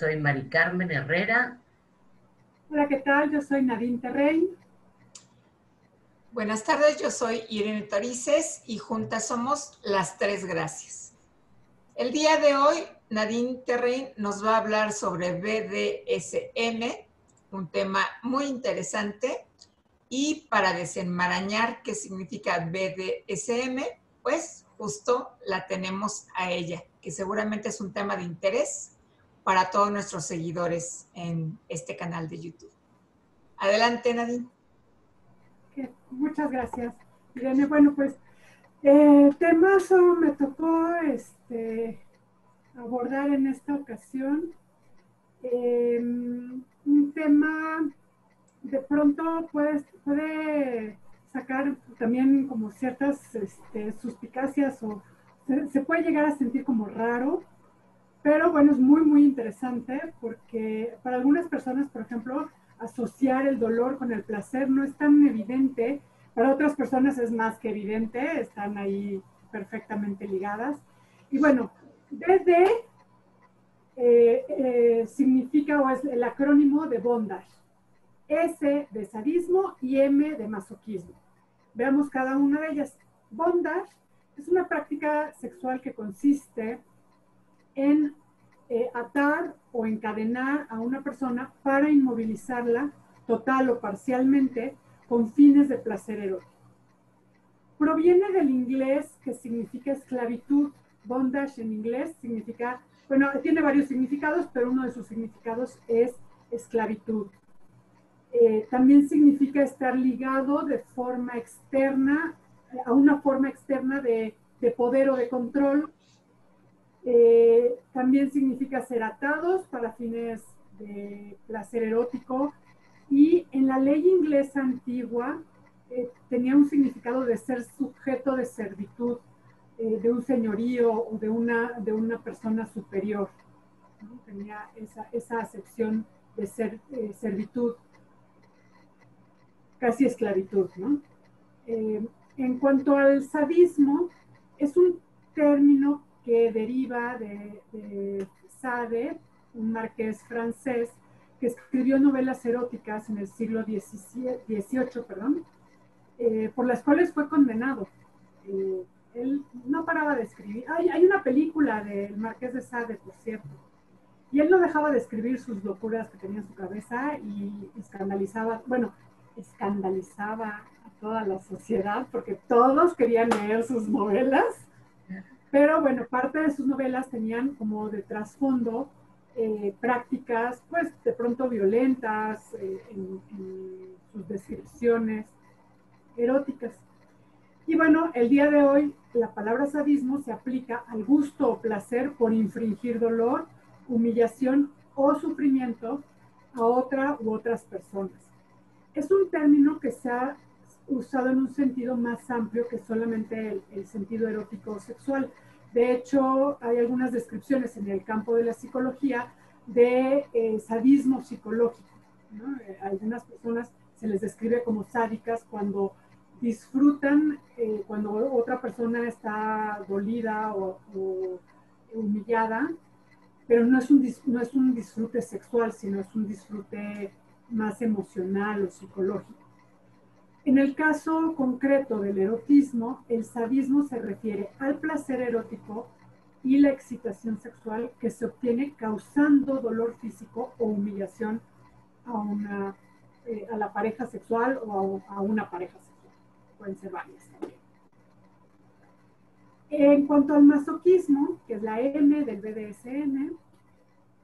soy Mari Carmen Herrera. Hola, ¿qué tal? Yo soy Nadine Terrein. Buenas tardes, yo soy Irene Torices y juntas somos Las Tres Gracias. El día de hoy, Nadine Terrein nos va a hablar sobre BDSM, un tema muy interesante. Y para desenmarañar qué significa BDSM, pues justo la tenemos a ella, que seguramente es un tema de interés para todos nuestros seguidores en este canal de YouTube. Adelante, Nadine. Muchas gracias, Irene. Bueno, pues eh, temazo me tocó este, abordar en esta ocasión. Em, un tema de pronto puede, puede sacar también como ciertas este, suspicacias o se, puede llegar a sentir como raro, pero bueno, es muy, muy interesante porque para algunas personas, por ejemplo, asociar el dolor con el placer no es tan evidente. Para otras personas es más que evidente, están ahí perfectamente ligadas. Y bueno, BD eh, eh, significa o es el acrónimo de bondage. S de sadismo y M de masoquismo. Veamos cada una de ellas. Bondage es una práctica sexual que consiste en eh, atar o encadenar a una persona para inmovilizarla total o parcialmente con fines de placer erótico. Proviene del inglés que significa esclavitud. Bondage en inglés significa, bueno, tiene varios significados, pero uno de sus significados es esclavitud. Eh, también significa estar ligado de forma externa, a una forma externa de, de poder o de control eh, también significa ser atados para fines de placer erótico. Y en la ley inglesa antigua eh, tenía un significado de ser sujeto de servitud, eh, de un señorío o de una, de una persona superior. Tenía esa, esa acepción de ser servitud, casi esclavitud. ¿no? en cuanto al sadismo, es un término que deriva de, Sade, un marqués francés, que escribió novelas eróticas en el siglo XVIII, perdón, eh, por las cuales fue condenado. Eh, él no paraba de escribir. Hay, hay una película del marqués de Sade, por cierto, y él no dejaba de escribir sus locuras que tenía en su cabeza y escandalizaba, bueno, escandalizaba a toda la sociedad porque todos querían leer sus novelas pero bueno, parte de sus novelas tenían como de trasfondo eh, prácticas, pues de pronto violentas eh, en, sus descripciones eróticas. Y bueno, el día de hoy la palabra sadismo se aplica al gusto o placer por infringir dolor, humillación o sufrimiento a otra u otras personas. Es un término que se ha usado en un sentido más amplio que solamente el, sentido erótico o sexual. De hecho, hay algunas descripciones en el campo de la psicología de eh, sadismo psicológico. Eh, algunas personas se les describe como sádicas cuando disfrutan, eh, cuando otra persona está dolida o, humillada, pero no es, un, no es un disfrute sexual, sino es un disfrute más emocional o psicológico. En el caso concreto del erotismo, el sadismo se refiere al placer erótico y la excitación sexual que se obtiene causando dolor físico o humillación a, una, eh, a la pareja sexual o a, una pareja sexual. Pueden ser varias también. En cuanto al masoquismo, que es la M del BDSM,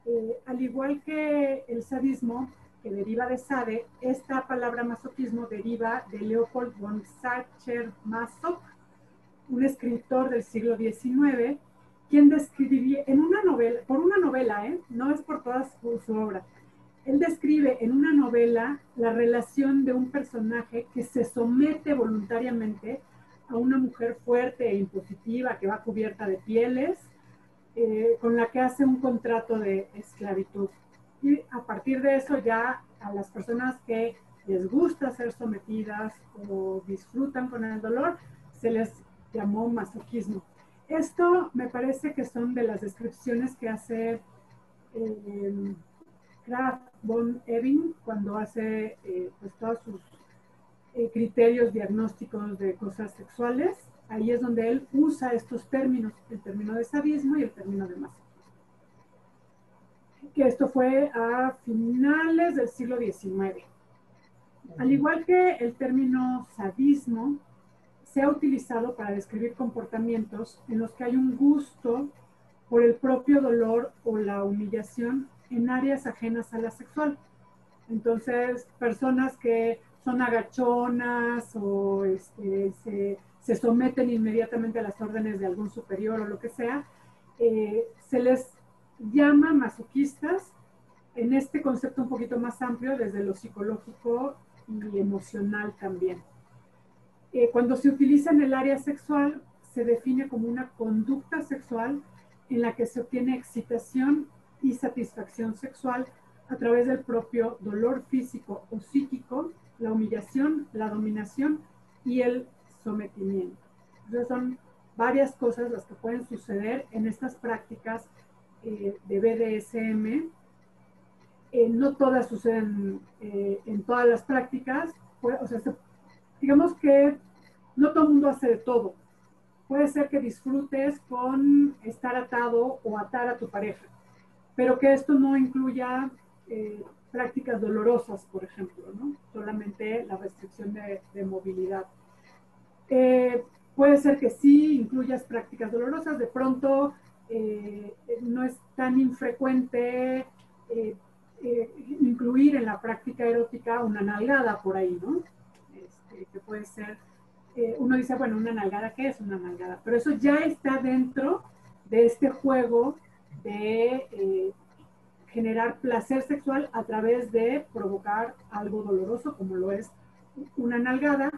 eh, al igual que el sadismo, deriva de Sade, esta palabra masoquismo deriva de Leopold von Sacher-Masoch, un escritor del siglo XIX, quien describía en una novela, por una novela, ¿eh? no es por toda su, obra, él describe en una novela la relación de un personaje que se somete voluntariamente a una mujer fuerte e impositiva que va cubierta de pieles, eh, con la que hace un contrato de esclavitud. Y a partir de eso ya a las personas que les gusta ser sometidas o disfrutan con el dolor, se les llamó masoquismo. esto me parece que son de las descripciones que hace eh, Graf von Ebing cuando hace eh, pues todos sus eh, criterios diagnósticos de cosas sexuales. Ahí es donde él usa estos términos, el término de sadismo y el término de masoquismo. Que esto fue a finales del siglo XIX. Al igual que el término sadismo, se ha utilizado para describir comportamientos en los que hay un gusto por el propio dolor o la humillación en áreas ajenas a la sexual. Entonces, personas que son agachonas o este, se, someten inmediatamente a las órdenes de algún superior o lo que sea, eh, se les llama masoquistas en este concepto un poquito más amplio desde lo psicológico y emocional también. Eh, cuando se utiliza en el área sexual, se define como una conducta sexual en la que se obtiene excitación y satisfacción sexual a través del propio dolor físico o psíquico, la humillación, la dominación y el sometimiento. Entonces son varias cosas las que pueden suceder en estas prácticas eh, de BDSM. Eh, no todas suceden eh, en todas las prácticas, o sea, digamos que no todo el mundo hace de todo. Puede ser que disfrutes con estar atado o atar a tu pareja pero que esto no incluya eh, prácticas dolorosas, por ejemplo, ¿no? solamente la restricción de, movilidad. Eh, puede ser que sí incluyas prácticas dolorosas, de pronto eh, no es tan infrecuente incluir en la práctica erótica una nalgada por ahí, ¿no? Este, que puede ser, uno dice, bueno, una nalgada, ¿qué es una nalgada? Pero eso ya está dentro de este juego de eh, generar placer sexual a través de provocar algo doloroso, como lo es una nalgada,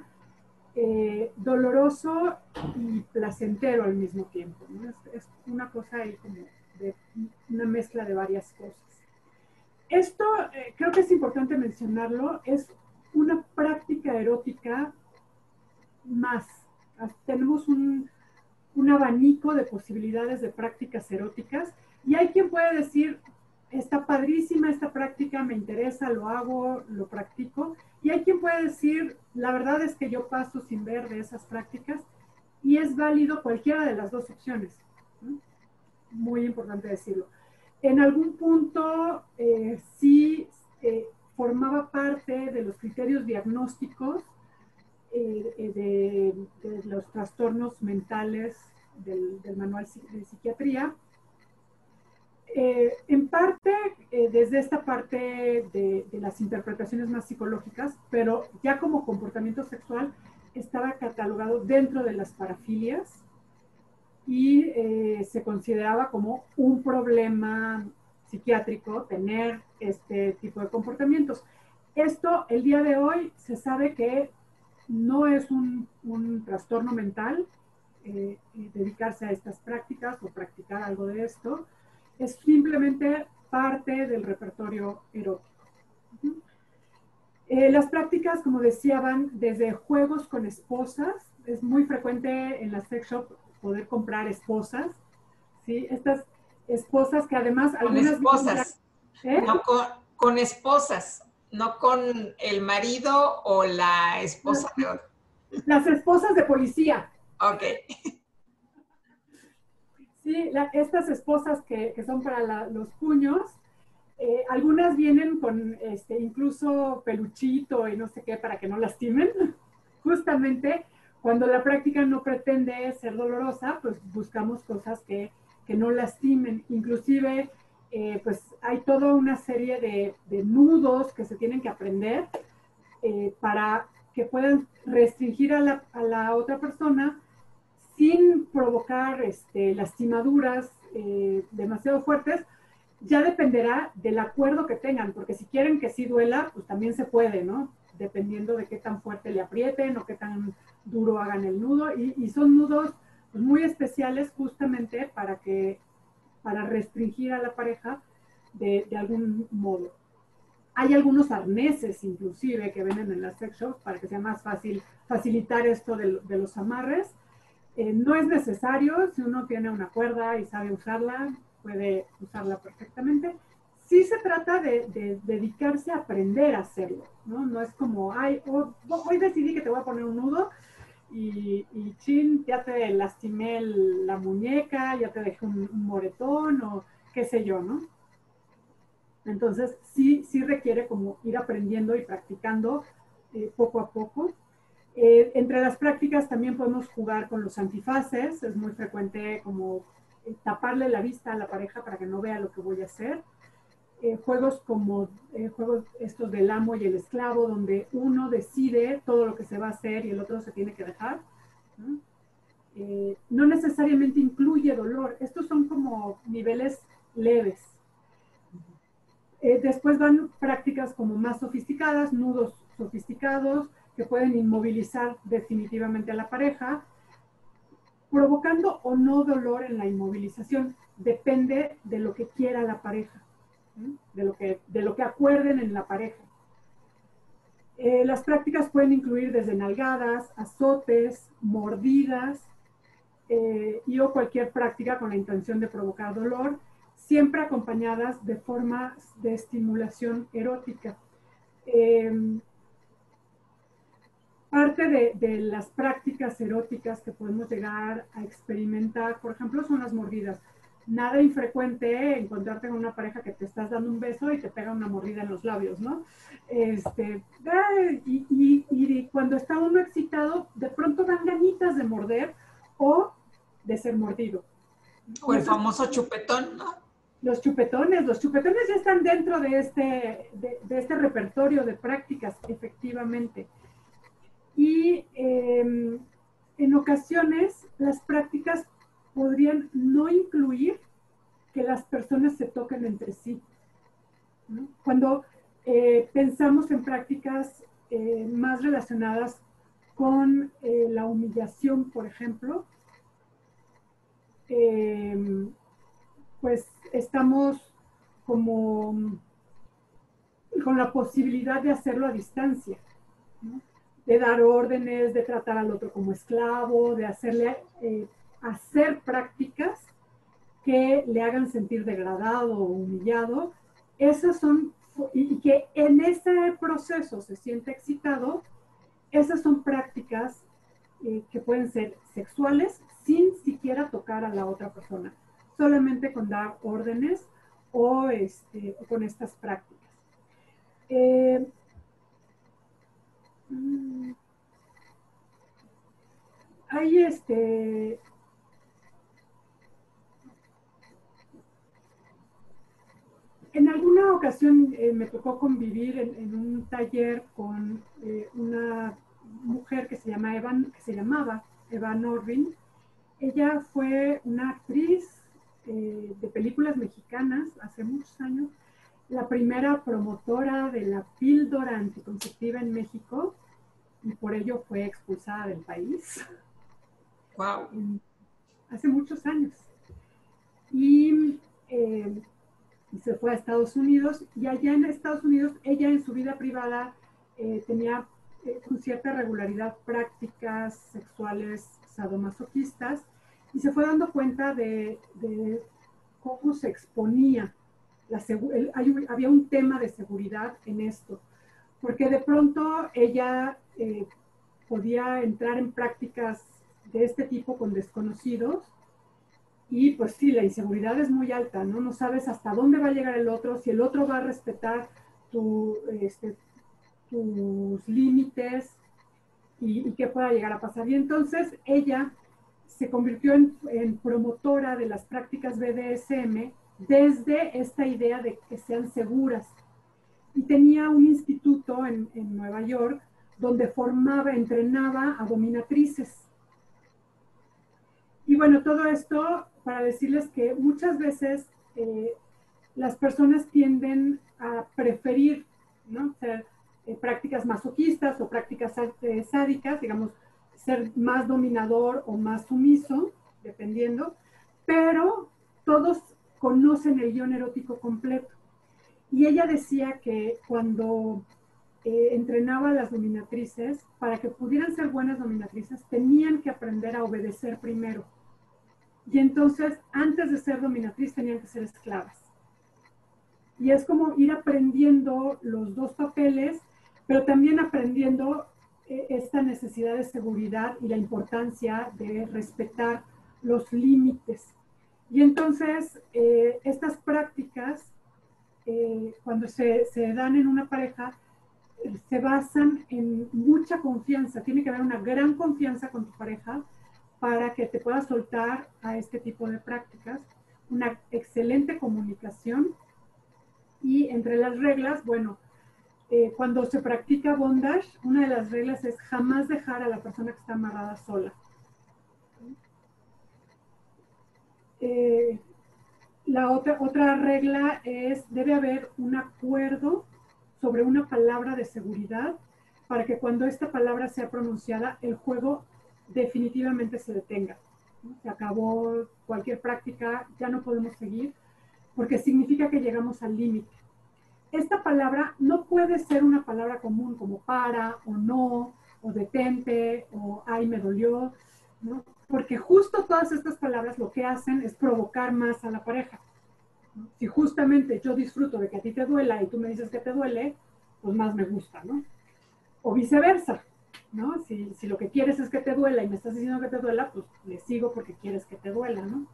eh, doloroso y placentero al mismo tiempo. Es, una cosa de una mezcla de varias cosas. Esto, eh, creo que es importante mencionarlo, es una práctica erótica más. Tenemos un, un abanico de posibilidades de prácticas eróticas y hay quien puede decir, está padrísima esta práctica, me interesa, lo hago, lo practico. Y hay quien puede decir, la verdad es que yo paso sin ver de esas prácticas y es válido cualquiera de las dos opciones. Muy importante decirlo. En algún punto eh, sí eh, formaba parte de los criterios diagnósticos eh, de, los trastornos mentales del, manual de psiquiatría eh, en eh, desde esta parte de, las interpretaciones más psicológicas, pero ya como comportamiento sexual estaba catalogado dentro de las parafilias y eh, se consideraba como un problema psiquiátrico tener este tipo de comportamientos. Esto, el día de hoy, se sabe que no es un, un trastorno mental dedicarse a estas prácticas o practicar algo de esto es simplemente parte del repertorio erótico. Eh, las prácticas, como decía, van desde juegos con esposas. Es muy frecuente en las sex shop poder comprar esposas. ¿sí? Estas esposas que además... Con esposas. ¿eh? No con, esposas, no con el marido o la esposa de otro. Las esposas de policía. Ok. Sí, estas esposas que, son para los puños, eh, algunas vienen con este, incluso peluchito y no sé qué para que no lastimen. Justamente cuando la práctica no pretende ser dolorosa, pues buscamos cosas que, no lastimen. Inclusive, eh, pues hay toda una serie de, nudos que se tienen que aprender eh, para que puedan restringir a la, a la otra persona sin provocar este, lastimaduras eh, demasiado fuertes, ya dependerá del acuerdo que tengan, porque si quieren que sí duela, pues también se puede, ¿no? Dependiendo de qué tan fuerte le aprieten o qué tan duro hagan el nudo. Y, son nudos pues, muy especiales justamente para que, para restringir a la pareja de, algún modo. Hay algunos arneses inclusive que venden en las sex shops para que sea más fácil facilitar esto de los amarres Eh, no es necesario, si uno tiene una cuerda y sabe usarla, puede usarla perfectamente. Sí se trata de, dedicarse a aprender a hacerlo, ¿no? No es como, ay, hoy decidí que te voy a poner un nudo y, chin, ya te lastimé la muñeca, ya te dejé un, moretón o qué sé yo, ¿no? Entonces, sí, sí requiere como ir aprendiendo y practicando eh, poco a poco. Eh, entre las prácticas también podemos jugar con los antifaces, es muy frecuente como eh, taparle la vista a la pareja para que no vea lo que voy a hacer. juegos como juegos estos del amo y el esclavo, donde uno decide todo lo que se va a hacer y el otro se tiene que dejar. ¿no? no necesariamente incluye dolor, estos son como niveles leves. después van prácticas como más sofisticadas, nudos sofisticados que pueden inmovilizar definitivamente a la pareja, provocando o no dolor en la inmovilización. Depende de lo que quiera la pareja, de lo que, de lo que acuerden en la pareja. Eh, las prácticas pueden incluir desde nalgadas, azotes, mordidas eh, y o cualquier práctica con la intención de provocar dolor, siempre acompañadas de formas de estimulación erótica. Eh, Parte de, las prácticas eróticas que podemos llegar a experimentar, por ejemplo, son las mordidas. Nada infrecuente encontrarte con una pareja que te estás dando un beso y te pega una mordida en los labios, ¿no? Este, y, y cuando está uno excitado, de pronto dan ganitas de morder o de ser mordido. O el famoso chupetón, ¿no? Los chupetones, los chupetones ya están dentro de este, de este repertorio de prácticas, efectivamente. Y em, en ocasiones las prácticas podrían no incluir que las personas se toquen entre sí. Cuando eh, pensamos en prácticas eh, más relacionadas con eh, la humillación, por ejemplo, em, pues estamos como con la posibilidad de hacerlo a distancia. ¿no? De dar órdenes, de tratar al otro como esclavo, de hacerle eh, hacer prácticas que le hagan sentir degradado o humillado. Esas son, y que en ese proceso se siente excitado, esas son prácticas eh, que pueden ser sexuales sin siquiera tocar a la otra persona, solamente con dar órdenes o, este, con estas prácticas. Eh. Hay este. En alguna ocasión eh, me tocó convivir en, un taller con eh, una mujer que se, llama Evan, que se llamaba Eva Norvin. Ella fue una actriz eh, de películas mexicanas hace muchos años la primera promotora de la píldora anticonceptiva en México y por ello fue expulsada del país. Wow. Hace muchos años. Y, eh, se fue a Estados Unidos y allá en Estados Unidos ella en su vida privada eh, tenía eh, con cierta regularidad prácticas sexuales sadomasoquistas y se fue dando cuenta de, de cómo se exponía había un tema de seguridad en esto, porque de pronto ella eh, podía entrar en prácticas de este tipo con desconocidos y pues sí, la inseguridad es muy alta, ¿no? No sabes hasta dónde va a llegar el otro, si el otro va a respetar este, tus límites y, qué pueda llegar a pasar. Y entonces ella se convirtió en, en promotora de las prácticas BDSM desde esta idea de que sean seguras. Y tenía un instituto en, Nueva York donde formaba, entrenaba a dominatrices. Y bueno, todo esto para decirles que muchas veces eh, las personas tienden a preferir ¿no? ser eh, prácticas masoquistas o prácticas eh, sádicas, digamos, ser más dominador o más sumiso, dependiendo, pero todos conocen el guion erótico completo. Y ella decía que cuando eh, entrenaba a las dominatrices para que pudieran ser buenas dominatrices, tenían que aprender a obedecer primero. Y entonces, antes de ser dominatriz, tenían que ser esclavas. Y es como ir aprendiendo los dos papeles, pero también aprendiendo eh, esta necesidad de seguridad y la importancia de respetar los límites. Y entonces, eh, estas prácticas, eh, cuando se, se, dan en una pareja, se basan en mucha confianza. Tiene que haber una gran confianza con tu pareja para que te puedas soltar a este tipo de prácticas. Una excelente comunicación y entre las reglas, bueno, eh, cuando se practica bondage, una de las reglas es jamás dejar a la persona que está amarrada sola. Eh, la otra, otra regla es, debe haber un acuerdo sobre una palabra de seguridad para que cuando esta palabra sea pronunciada, el juego definitivamente se detenga. Se acabó cualquier práctica, ya no podemos seguir porque significa que llegamos al límite. Esta palabra no puede ser una palabra común como para o no, o detente, o ay, me dolió, ¿no? Porque justo todas estas palabras lo que hacen es provocar más a la pareja. Si justamente yo disfruto de que a ti te duela y tú me dices que te duele, pues más me gusta, ¿no? O viceversa, ¿no? Si, si, lo que quieres es que te duela y me estás diciendo que te duela, pues le sigo porque quieres que te duela, ¿no?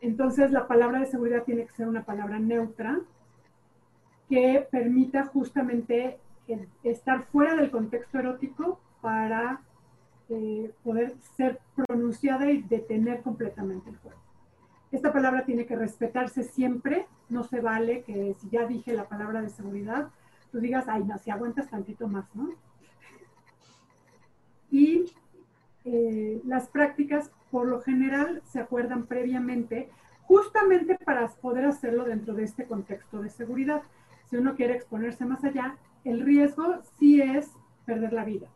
Entonces, la palabra de seguridad tiene que ser una palabra neutra que permita justamente estar fuera del contexto erótico para eh, poder ser pronunciada y detener completamente el juego. Esta palabra tiene que respetarse siempre, no se vale que si ya dije la palabra de seguridad, tú digas, ay, no, si aguantas tantito más, ¿no? Y eh, las prácticas por lo general se acuerdan previamente, justamente para poder hacerlo dentro de este contexto de seguridad. Si uno quiere exponerse más allá, el riesgo sí es perder la vida.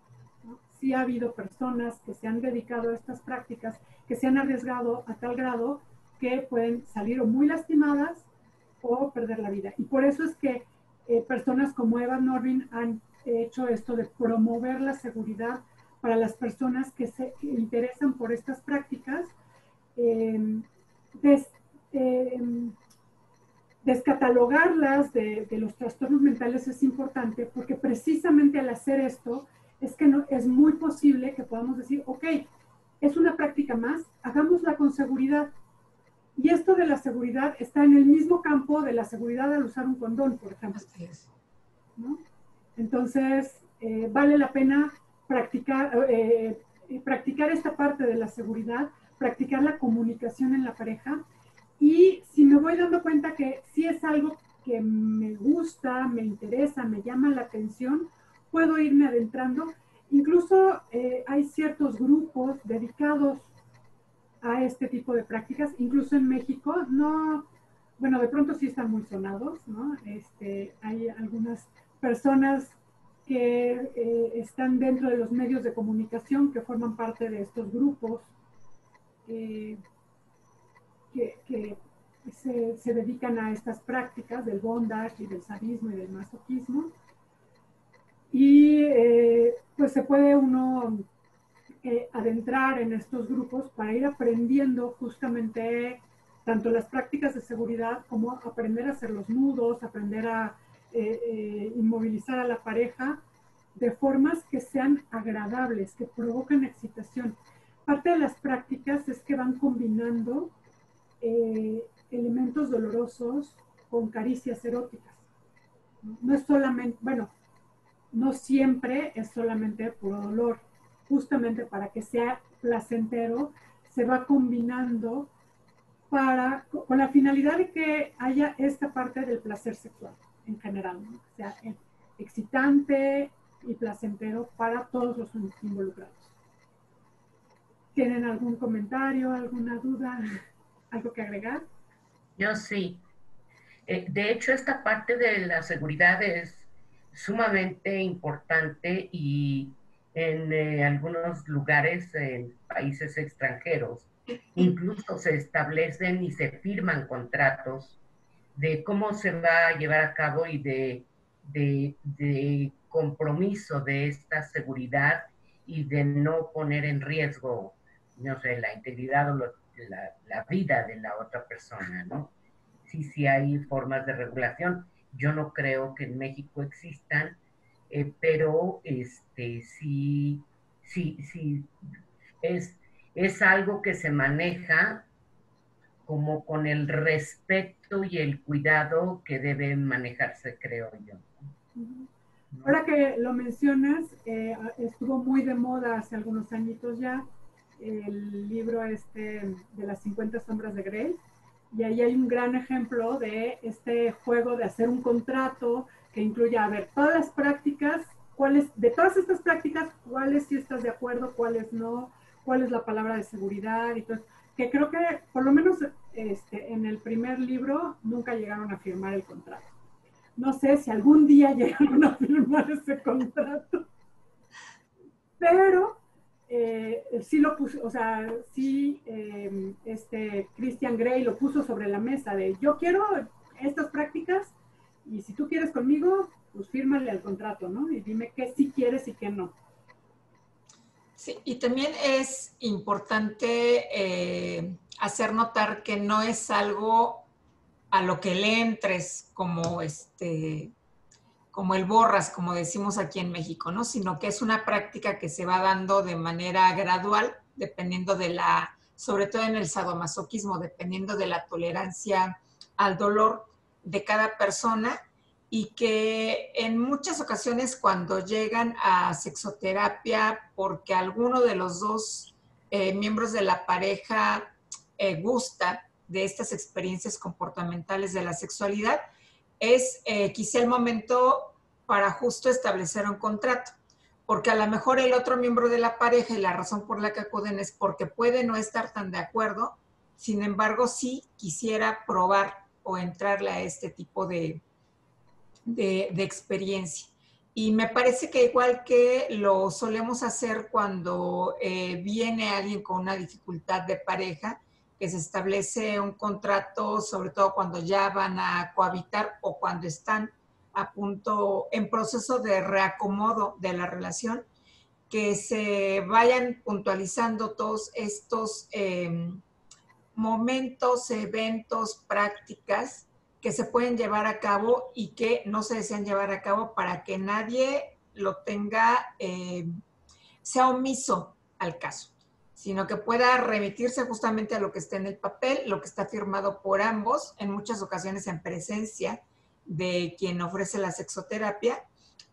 Sí ha habido personas que se han dedicado a estas prácticas, que se han arriesgado a tal grado que pueden salir muy lastimadas o perder la vida. Y por eso es que eh, personas como Eva Norvin han hecho esto de promover la seguridad para las personas que se interesan por estas prácticas, em, em, descatalogarlas de, los trastornos mentales es importante porque precisamente al hacer esto es que no, es muy posible que podamos decir, ok, es una práctica más, hagámosla con seguridad. Y esto de la seguridad está en el mismo campo de la seguridad al usar un condón, por ejemplo. ¿no? Entonces, eh, vale la pena practicar, eh, eh, practicar esta parte de la seguridad, practicar la comunicación en la pareja. Y si me voy dando cuenta que si es algo que me gusta, me interesa, me llama la atención, puedo irme adentrando. Incluso eh, hay ciertos grupos dedicados a este tipo de prácticas, incluso en México, no, bueno, de pronto sí están muy sonados, ¿no? Este, hay algunas personas que eh, están dentro de los medios de comunicación, que forman parte de estos grupos, eh, que, se, dedican a estas prácticas del bondage y del sadismo y del masoquismo. Y eh, pues se puede uno adentrar en estos grupos para ir aprendiendo justamente tanto las prácticas de seguridad como aprender a hacer los nudos, aprender a eh, eh, inmovilizar a la pareja de formas que sean agradables, que provoquen excitación. Parte de las prácticas es que van combinando eh, elementos dolorosos con caricias eróticas. No es solamente, bueno, no siempre es solamente puro dolor. Justamente para que sea placentero, se va combinando para, con la finalidad de que haya esta parte del placer sexual en general, o sea, excitante y placentero para todos los involucrados. ¿Tienen algún comentario, alguna duda, algo que agregar? Yo sí. Eh, de hecho, esta parte de la seguridad es sumamente importante y en eh, algunos lugares, en países extranjeros, incluso se establecen y se firman contratos de cómo se va a llevar a cabo y de de, compromiso de esta seguridad y de no poner en riesgo, no sé, la integridad o la, vida de la otra persona, ¿no? Sí, sí hay formas de regulación. Yo no creo que en México existan, eh, pero este, sí, sí, sí, es, es algo que se maneja como con el respeto y el cuidado que debe manejarse, creo yo. Ahora que lo mencionas, eh, estuvo muy de moda hace algunos añitos ya el libro este de las 50 sombras de Grey, y ahí hay un gran ejemplo de este juego de hacer un contrato que incluye, a ver, todas las prácticas, cuáles, de todas estas prácticas, cuáles sí estás de acuerdo, cuáles no, cuál es la palabra de seguridad y todo que creo que por lo menos este, en el primer libro nunca llegaron a firmar el contrato. No sé si algún día llegaron a firmar ese contrato, pero eh, sí lo puso, o sea, sí eh, este Christian Grey lo puso sobre la mesa de yo quiero estas prácticas y si tú quieres conmigo, pues fírmale al contrato, ¿no? Y dime qué sí quieres y qué no. Sí, y también es importante eh, hacer notar que no es algo a lo que le entres como este como el borras, como decimos aquí en México, ¿no? Sino que es una práctica que se va dando de manera gradual, dependiendo de la, sobre todo en el sadomasoquismo, dependiendo de la tolerancia al dolor de cada persona y que en muchas ocasiones cuando llegan a sexoterapia porque alguno de los dos eh, miembros de la pareja eh, gusta de estas experiencias comportamentales de la sexualidad, es eh, quizá el momento para justo establecer un contrato, porque a lo mejor el otro miembro de la pareja y la razón por la que acuden es porque puede no estar tan de acuerdo, sin embargo sí quisiera probar o entrarle a este tipo de, de, experiencia. Y me parece que igual que lo solemos hacer cuando eh, viene alguien con una dificultad de pareja, que se establece un contrato, sobre todo cuando ya van a cohabitar o cuando están a punto, en proceso de reacomodo de la relación, que se vayan puntualizando todos estos em, momentos, eventos, prácticas que se pueden llevar a cabo y que no se desean llevar a cabo para que nadie lo tenga, eh, sea omiso al caso, sino que pueda remitirse justamente a lo que está en el papel, lo que está firmado por ambos, en muchas ocasiones en presencia de quien ofrece la sexoterapia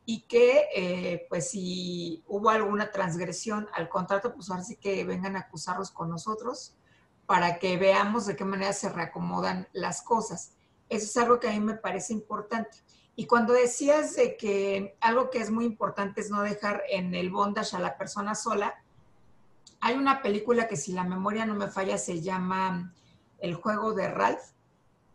y que eh, pues si hubo alguna transgresión al contrato, pues ahora sí que vengan a acusarlos con nosotros para que veamos de qué manera se reacomodan las cosas. Eso es algo que a mí me parece importante. Y cuando decías de que algo que es muy importante es no dejar en el bondage a la persona sola, hay una película que si la memoria no me falla se llama El juego de Ralph,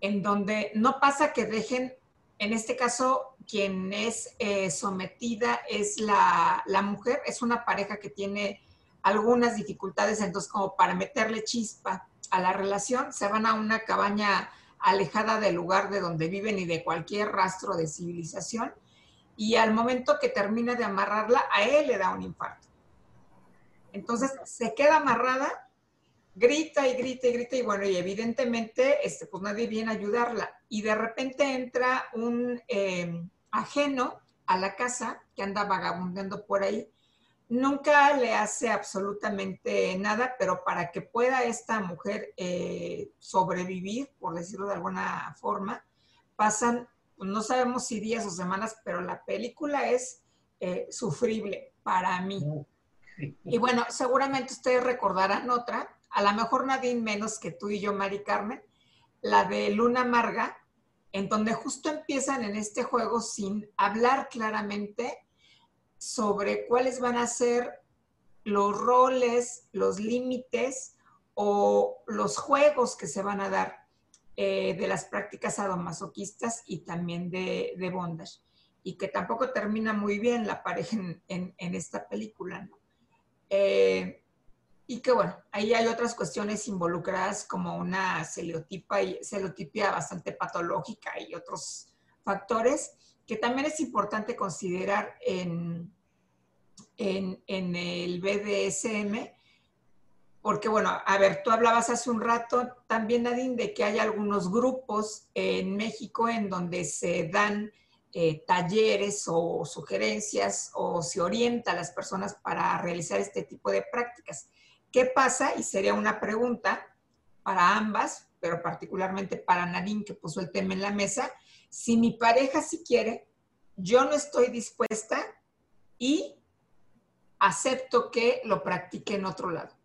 en donde no pasa que dejen, en este caso, quien es eh, sometida es la, la mujer, es una pareja que tiene algunas dificultades, entonces como para meterle chispa a la relación, se van a una cabaña alejada del lugar de donde viven y de cualquier rastro de civilización. Y al momento que termina de amarrarla, a él le da un infarto. Entonces se queda amarrada, grita y grita y grita y bueno, y evidentemente este, pues nadie viene a ayudarla. Y de repente entra un eh, ajeno a la casa que anda vagabundeando por ahí nunca le hace absolutamente nada, pero para que pueda esta mujer eh, sobrevivir, por decirlo de alguna forma, pasan, no sabemos si días o semanas, pero la película es eh, sufrible para mí. Y bueno, seguramente ustedes recordarán otra, a lo mejor nadie menos que tú y yo, Mari Carmen, la de Luna Amarga, en donde justo empiezan en este juego sin hablar claramente sobre cuáles van a ser los roles, los límites o los juegos que se van a dar eh, de las prácticas sadomasoquistas y también de, de, bondage. Y que tampoco termina muy bien la pareja en, esta película. Eh, y que bueno, ahí hay otras cuestiones involucradas como una celotipia bastante patológica y otros factores que también es importante considerar en, en el BDSM, porque bueno, a ver, tú hablabas hace un rato también, Nadine, de que hay algunos grupos en México en donde se dan eh, talleres o sugerencias o se orienta a las personas para realizar este tipo de prácticas. ¿Qué pasa? Y sería una pregunta para ambas, pero particularmente para Nadine, que puso el tema en la mesa. Si mi pareja sí quiere, yo no estoy dispuesta y acepto que lo practique en otro lado.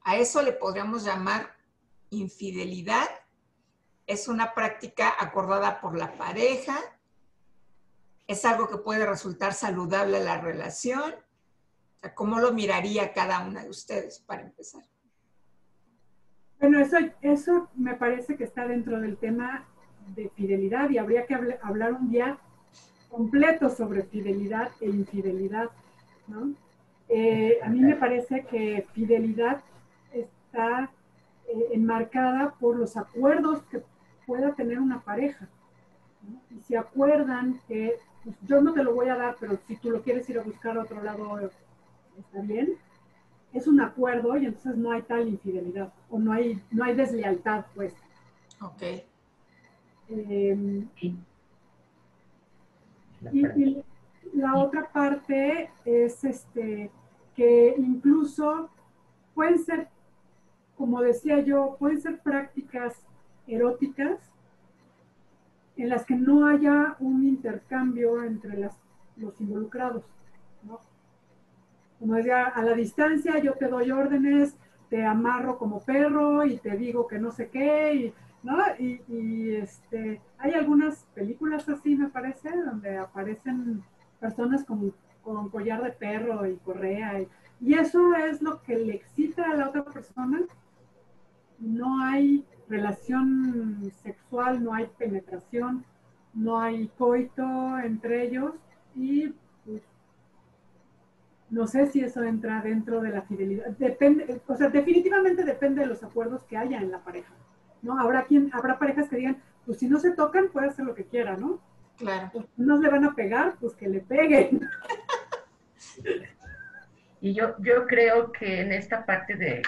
A eso le podríamos llamar infidelidad. Es una práctica acordada por la pareja. Es algo que puede resultar saludable a la relación. ¿Cómo lo miraría cada una de ustedes para empezar? Bueno, eso, eso me parece que está dentro del tema de fidelidad y habría que hablar un día completo sobre fidelidad e infidelidad, ¿no? Eh, a mí me parece que fidelidad está eh, enmarcada por los acuerdos que pueda tener una pareja. Y si acuerdan que pues, yo no te lo voy a dar, pero si tú lo quieres ir a buscar a otro lado, está bien. Es un acuerdo y entonces no hay tal infidelidad o no hay, no hay deslealtad, pues. Ok. Em, y, la otra parte es este, que incluso pueden ser, como decía yo, pueden ser prácticas eróticas en las que no haya un intercambio entre las, los involucrados. Como decía, a la distancia yo te doy órdenes, te amarro como perro y te digo que no sé qué, y, ¿no? Y, este, hay algunas películas así, me parece, donde aparecen personas con, con collar de perro y correa, y, y eso es lo que le excita a la otra persona. No hay relación sexual, no hay penetración, no hay coito entre ellos y pues, no sé si eso entra dentro de la fidelidad. Depende, o sea, definitivamente depende de los acuerdos que haya en la pareja. ¿no? Habrá quien, habrá parejas que digan, pues si no se tocan, puede hacer lo que quiera, ¿no? Claro. Pues, no le van a pegar, pues que le peguen. Y yo, yo creo que en esta parte de,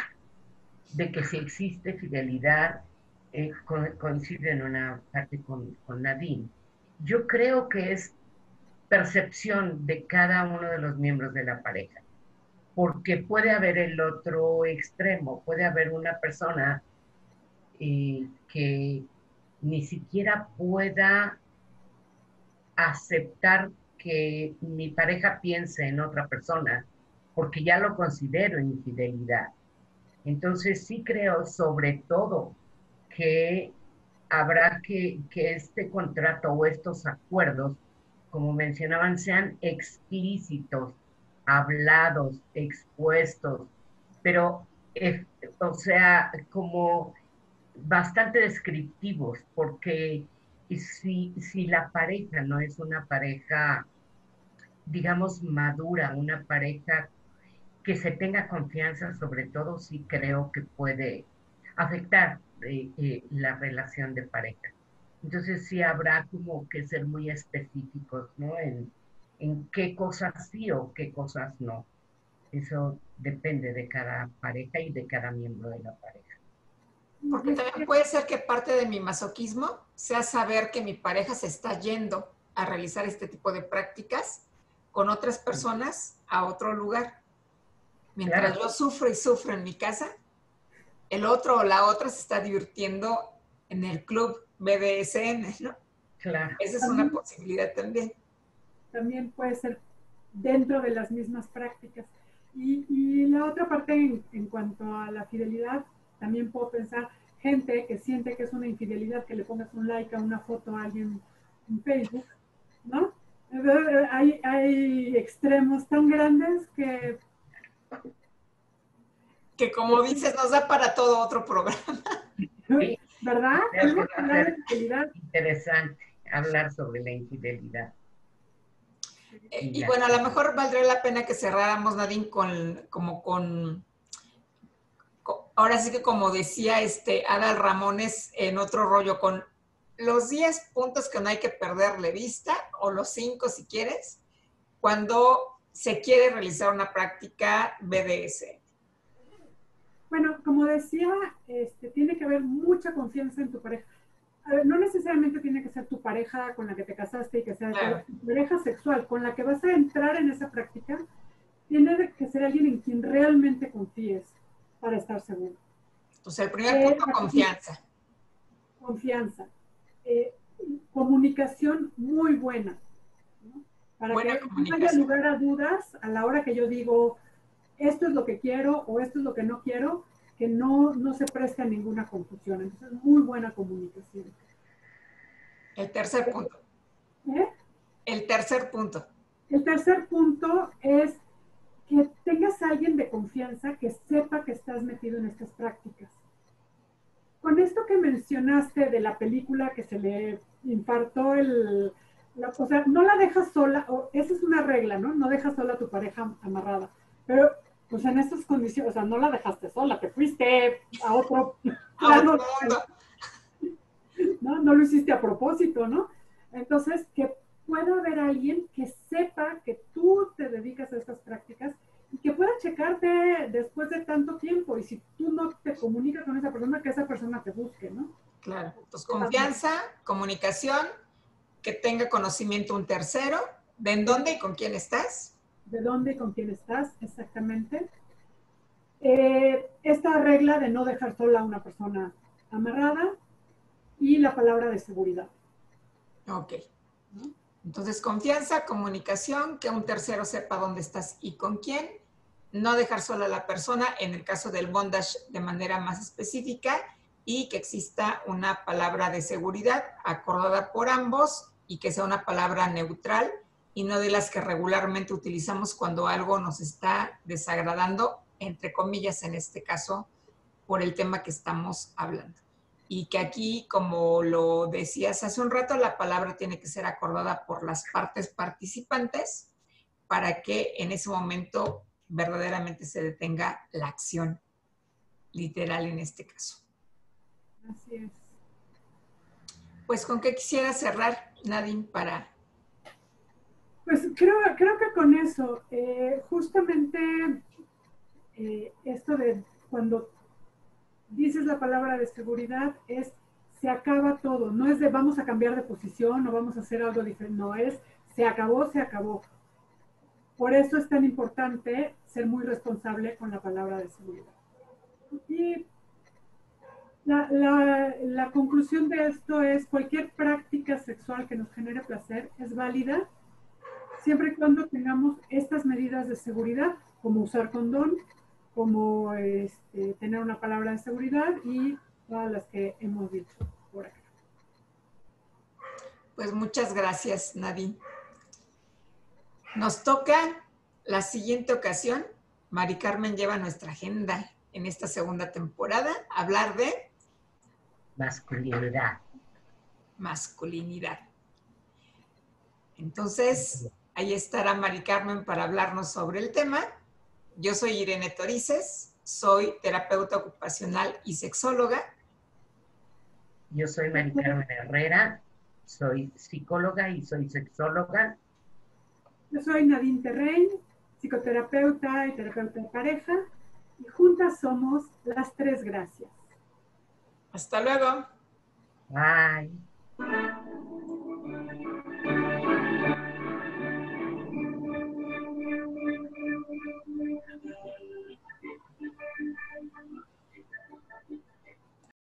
que si existe fidelidad, eh, coincide en una parte con, con Nadine. Yo creo que es percepción de cada uno de los miembros de la pareja, porque puede haber el otro extremo, puede haber una persona eh, que ni siquiera pueda aceptar que mi pareja piense en otra persona, porque ya lo considero infidelidad. Entonces sí creo sobre todo que habrá que que este contrato o estos acuerdos como mencionaban, sean explícitos, hablados, expuestos, pero, eh, o sea, como bastante descriptivos, porque si, si la pareja no es una pareja, digamos, madura, una pareja que se tenga confianza, sobre todo, sí creo que puede afectar eh, eh, la relación de pareja. Entonces sí habrá como que ser muy específicos, ¿no? En, qué cosas sí o qué cosas no. Eso depende de cada pareja y de cada miembro de la pareja. Porque también puede ser que parte de mi masoquismo sea saber que mi pareja se está yendo a realizar este tipo de prácticas con otras personas a otro lugar. Mientras yo sufro y sufro en mi casa, el otro o la otra se está divirtiendo en el club BDSM, ¿no? Claro. Esa es una posibilidad también. También puede ser dentro de las mismas prácticas. Y, la otra parte en, cuanto a la fidelidad, también puedo pensar gente que siente que es una infidelidad que le pongas un like a una foto a alguien en Facebook, ¿no? Hay, hay extremos tan grandes que... Que como dices, nos da para todo otro programa. ¿Verdad? Interesante hablar sobre la infidelidad. Eh, y, bueno, a lo mejor valdría la pena que cerráramos, Nadine, con, como con, ahora sí que como decía este Adal Ramones en otro rollo, con los 10 puntos que no hay que perderle vista o los cinco si quieres, cuando se quiere realizar una práctica BDS. Bueno, como decía, este, tiene que haber mucha confianza en tu pareja. no necesariamente tiene que ser tu pareja con la que te casaste y que sea tu pareja sexual, con la que vas a entrar en esa práctica, tiene que ser alguien en quien realmente confíes para estar seguro. Entonces, el primer punto, eh, confianza. Confianza. Eh, comunicación muy buena. Para que no haya lugar a dudas a la hora que yo digo, esto es lo que quiero o esto es lo que no quiero, que no, no se preste a ninguna confusión. Entonces, muy buena comunicación. El tercer punto. ¿Eh? El tercer punto. El tercer punto es que tengas a alguien de confianza que sepa que estás metido en estas prácticas. Con esto que mencionaste de la película que se le infartó el... o sea, no la dejas sola, o, esa es una regla, ¿no? No dejas sola a tu pareja amarrada. Pero, pues en estas condiciones, o sea, no la dejaste sola, te fuiste a otro plano. ¿no? no lo hiciste a propósito, ¿no? Entonces, que pueda haber alguien que sepa que tú te dedicas a estas prácticas y que pueda checarte después de tanto tiempo. Y si tú no te comunicas con esa persona, que esa persona te busque, ¿no? Claro. Pues confianza, comunicación, que tenga conocimiento un tercero, de en dónde y con quién estás. De dónde y con quién estás, exactamente. Eh, esta regla de no dejar sola a una persona amarrada y la palabra de seguridad. Ok. Entonces, confianza, comunicación, que un tercero sepa dónde estás y con quién. No dejar sola a la persona, en el caso del bondage de manera más específica, y que exista una palabra de seguridad acordada por ambos y que sea una palabra neutral y no de las que regularmente utilizamos cuando algo nos está desagradando, entre comillas en este caso, por el tema que estamos hablando y que aquí, como lo decías hace un rato, la palabra tiene que ser acordada por las partes participantes para que en ese momento verdaderamente se detenga la acción literal en este caso. Así es. Pues con qué quisiera cerrar, Nadine, para... Pues creo, creo que con eso, eh, justamente eh, esto de cuando dices la palabra de seguridad, es se acaba todo. No es de vamos a cambiar de posición o vamos a hacer algo diferente. No es se acabó, se acabó. Por eso es tan importante ser muy responsable con la palabra de seguridad. Y la, la, conclusión de esto es cualquier práctica sexual que nos genere placer es válida siempre y cuando tengamos estas medidas de seguridad, como usar condón, como este, tener una palabra de seguridad y todas las que hemos dicho por acá. Pues muchas gracias, Nadine. Nos toca la siguiente ocasión. Mari Carmen lleva nuestra agenda en esta segunda temporada, hablar de masculinidad. Masculinidad. Entonces, ahí estará Mari Carmen para hablarnos sobre el tema yo soy Irene Torices, soy terapeuta ocupacional y sexóloga. Yo soy María Carmen Herrera, soy psicóloga y soy sexóloga. Yo soy Nadine Terrein, psicoterapeuta y terapeuta de pareja, y juntas somos las tres gracias. Hasta luego. Bye.